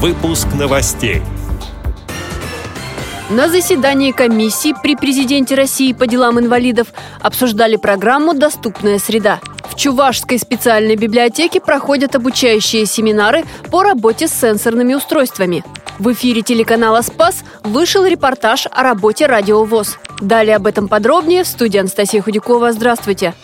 Выпуск новостей. На заседании комиссии при президенте России по делам инвалидов обсуждали программу «Доступная среда». В Чувашской специальной библиотеке проходят обучающие семинары по работе с сенсорными устройствами. В эфире телеканала «Спас» вышел репортаж о работе радиовоз. Далее об этом подробнее в студии Анастасия Худякова. Здравствуйте.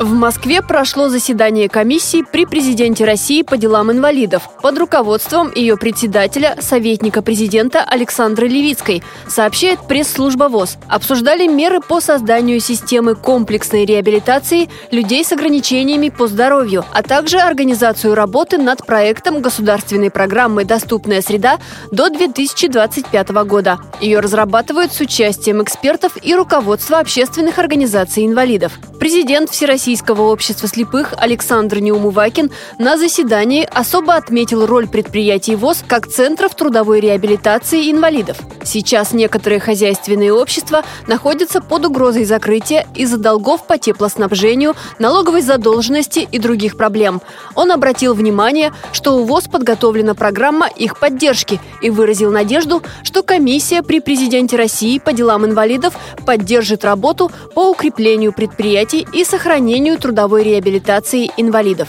В Москве прошло заседание комиссии при президенте России по делам инвалидов под руководством ее председателя, советника президента Александры Левицкой, сообщает пресс-служба ВОЗ. Обсуждали меры по созданию системы комплексной реабилитации людей с ограничениями по здоровью, а также организацию работы над проектом государственной программы «Доступная среда» до 2025 года. Ее разрабатывают с участием экспертов и руководства общественных организаций инвалидов. Президент Всероссийского общества слепых Александр Неумывакин на заседании особо отметил роль предприятий ВОЗ как центров трудовой реабилитации инвалидов. Сейчас некоторые хозяйственные общества находятся под угрозой закрытия из-за долгов по теплоснабжению, налоговой задолженности и других проблем. Он обратил внимание, что у ВОЗ подготовлена программа их поддержки и выразил надежду, что комиссия при президенте России по делам инвалидов поддержит работу по укреплению предприятий развитии и сохранению трудовой реабилитации инвалидов.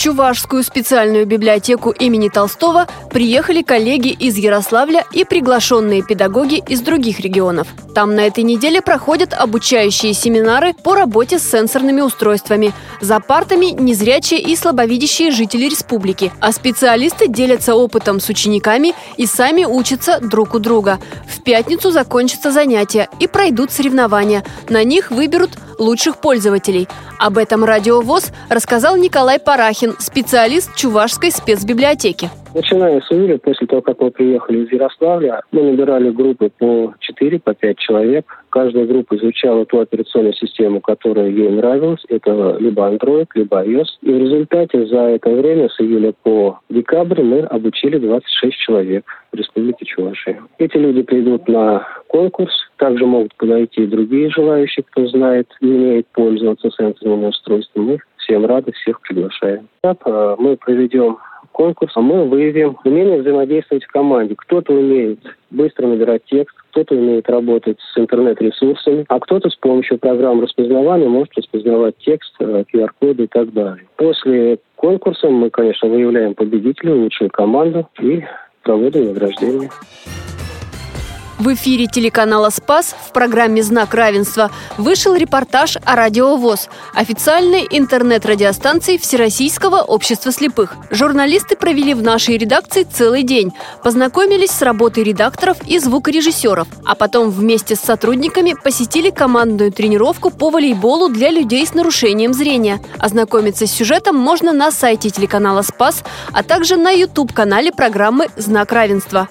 Чувашскую специальную библиотеку имени Толстого приехали коллеги из Ярославля и приглашенные педагоги из других регионов. Там на этой неделе проходят обучающие семинары по работе с сенсорными устройствами. За партами незрячие и слабовидящие жители республики, а специалисты делятся опытом с учениками и сами учатся друг у друга. В пятницу закончатся занятия и пройдут соревнования. На них выберут лучших пользователей. Об этом радиовоз рассказал Николай Парахин, специалист Чувашской спецбиблиотеки. Начиная с июля, после того, как мы приехали из Ярославля, мы набирали группы по 4, по 5 человек. Каждая группа изучала ту операционную систему, которая ей нравилась. Это либо Android, либо iOS. И в результате за это время, с июля по декабрь, мы обучили 26 человек в Республике Чувашия. Эти люди придут на конкурс. Также могут подойти другие желающие, кто знает и умеет пользоваться сенсорными устройствами. Мы всем рады, всех приглашаем. Так, э, мы проведем конкурс, а мы выявим умение взаимодействовать в команде. Кто-то умеет быстро набирать текст, кто-то умеет работать с интернет-ресурсами, а кто-то с помощью программ распознавания может распознавать текст, QR-коды э, и так далее. После конкурса мы, конечно, выявляем победителя, лучшую команду и проводим награждение. В эфире телеканала «Спас» в программе «Знак равенства» вышел репортаж о радиовоз, официальной интернет-радиостанции Всероссийского общества слепых. Журналисты провели в нашей редакции целый день, познакомились с работой редакторов и звукорежиссеров, а потом вместе с сотрудниками посетили командную тренировку по волейболу для людей с нарушением зрения. Ознакомиться с сюжетом можно на сайте телеканала «Спас», а также на YouTube-канале программы «Знак равенства».